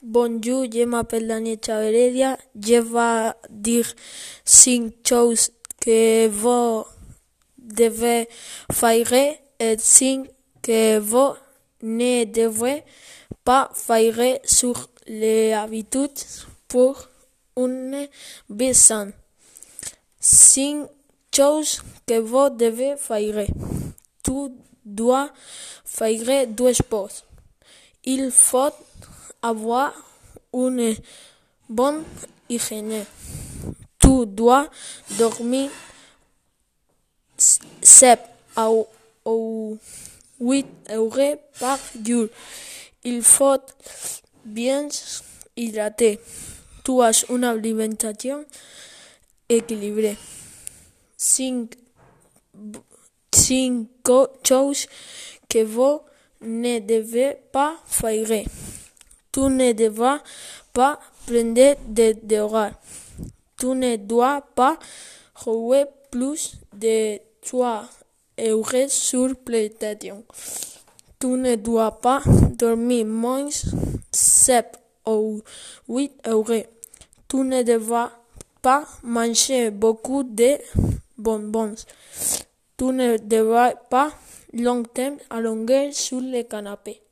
Bonjour, je m'appelle Daniel Chaveredia. Je vais dire cinq choses que vous devez faire et cinq que vous ne devez pas faire sur les habitudes pour une vie saine. Cinq choses que vous devez faire. Tu dois faire deux sports. Il faut avoir une bonne hygiène. Tu dois dormir sept à ou huit heures par jour. Il faut bien hydrater. Tu as une alimentation équilibrée. Cinq, cinq choses que vous ne devez pas faire. Tu ne dois pas prendre de drogue. Tu ne dois pas jouer plus de trois heures sur PlayStation. Tu ne dois pas dormir moins sept ou huit heures. Tu ne dois pas manger beaucoup de bonbons. Tu ne dois pas longtemps allonger sur le canapé.